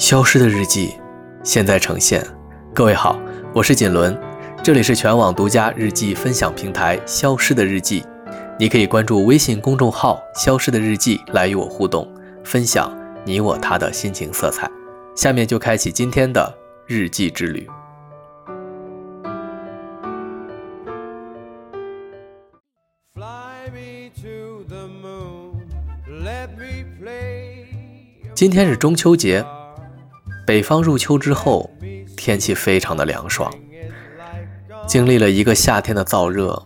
消失的日记，现在呈现。各位好，我是锦纶，这里是全网独家日记分享平台《消失的日记》，你可以关注微信公众号“消失的日记”来与我互动，分享你我他的心情色彩。下面就开启今天的日记之旅。今天是中秋节，北方入秋之后，天气非常的凉爽。经历了一个夏天的燥热，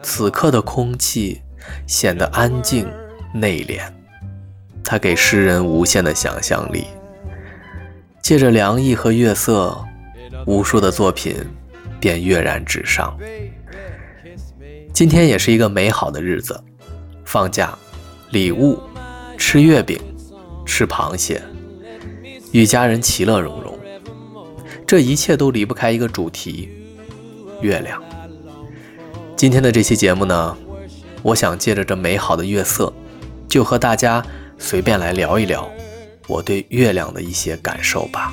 此刻的空气显得安静内敛，它给诗人无限的想象力。借着凉意和月色，无数的作品便跃然纸上。今天也是一个美好的日子，放假，礼物，吃月饼。吃螃蟹，与家人其乐融融，这一切都离不开一个主题——月亮。今天的这期节目呢，我想借着这美好的月色，就和大家随便来聊一聊我对月亮的一些感受吧。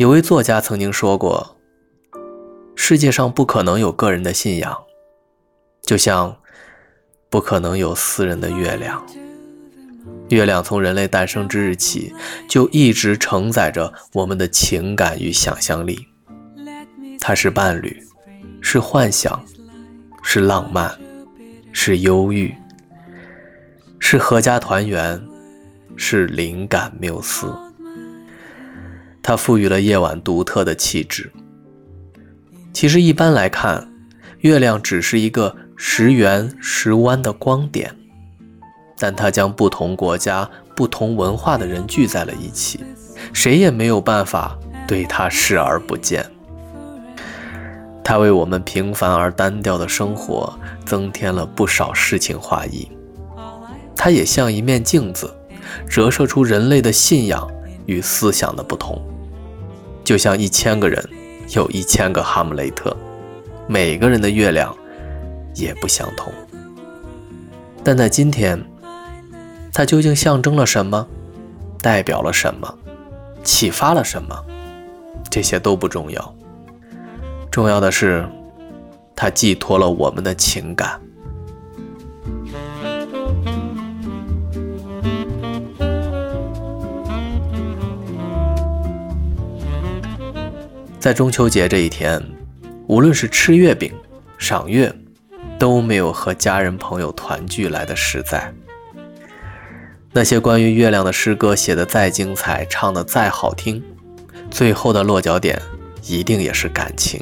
有位作家曾经说过：“世界上不可能有个人的信仰，就像不可能有私人的月亮。月亮从人类诞生之日起，就一直承载着我们的情感与想象力。它是伴侣，是幻想，是浪漫，是忧郁，是合家团圆，是灵感缪斯。”它赋予了夜晚独特的气质。其实一般来看，月亮只是一个时圆时弯的光点，但它将不同国家、不同文化的人聚在了一起，谁也没有办法对它视而不见。它为我们平凡而单调的生活增添了不少诗情画意。它也像一面镜子，折射出人类的信仰与思想的不同。就像一千个人有一千个哈姆雷特，每个人的月亮也不相同。但在今天，它究竟象征了什么，代表了什么，启发了什么？这些都不重要，重要的是，它寄托了我们的情感。在中秋节这一天，无论是吃月饼、赏月，都没有和家人朋友团聚来的实在。那些关于月亮的诗歌写得再精彩，唱得再好听，最后的落脚点一定也是感情。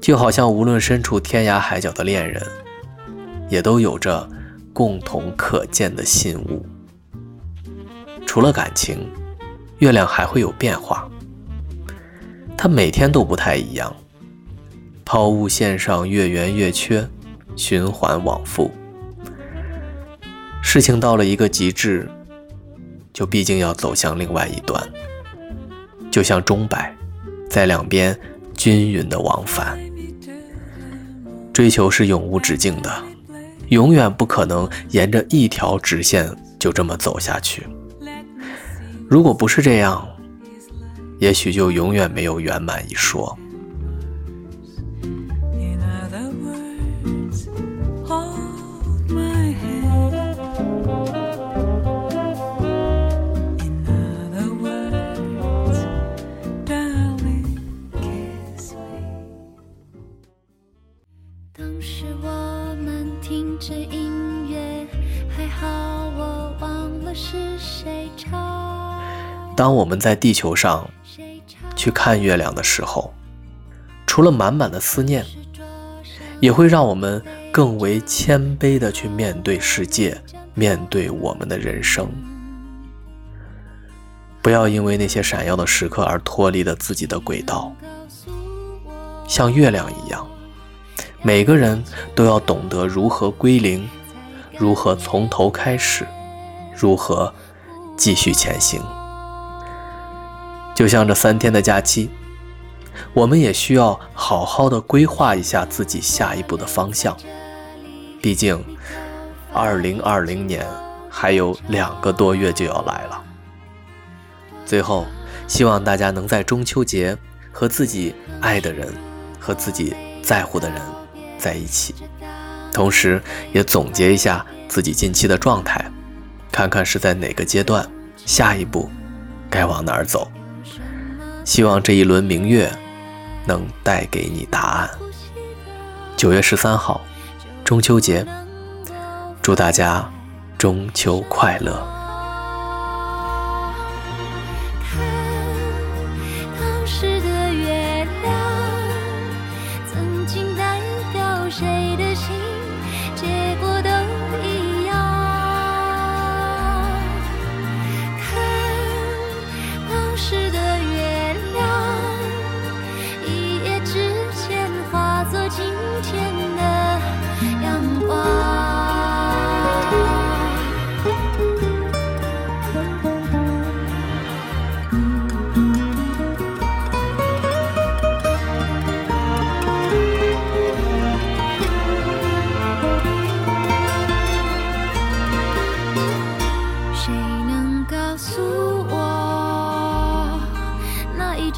就好像无论身处天涯海角的恋人，也都有着共同可见的信物。除了感情，月亮还会有变化。它每天都不太一样，抛物线上月圆月缺，循环往复。事情到了一个极致，就毕竟要走向另外一端，就像钟摆，在两边均匀的往返。追求是永无止境的，永远不可能沿着一条直线就这么走下去。如果不是这样，也许就永远没有圆满一说。当时我们听着音乐，还好我忘了是谁唱。当我们在地球上。去看月亮的时候，除了满满的思念，也会让我们更为谦卑的去面对世界，面对我们的人生。不要因为那些闪耀的时刻而脱离了自己的轨道。像月亮一样，每个人都要懂得如何归零，如何从头开始，如何继续前行。就像这三天的假期，我们也需要好好的规划一下自己下一步的方向。毕竟，二零二零年还有两个多月就要来了。最后，希望大家能在中秋节和自己爱的人、和自己在乎的人在一起，同时也总结一下自己近期的状态，看看是在哪个阶段，下一步该往哪儿走。希望这一轮明月能带给你答案。九月十三号。中秋节，祝大家中秋快乐。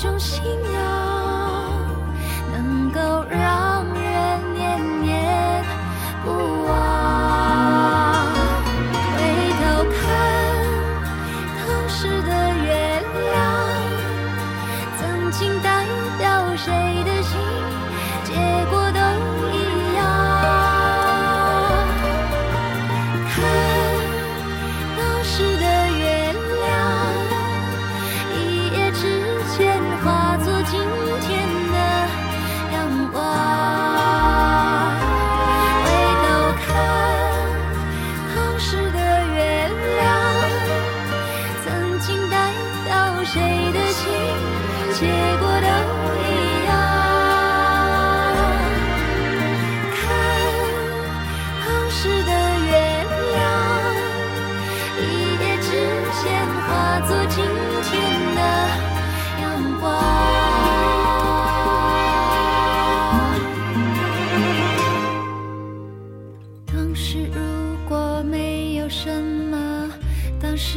中心。什么当时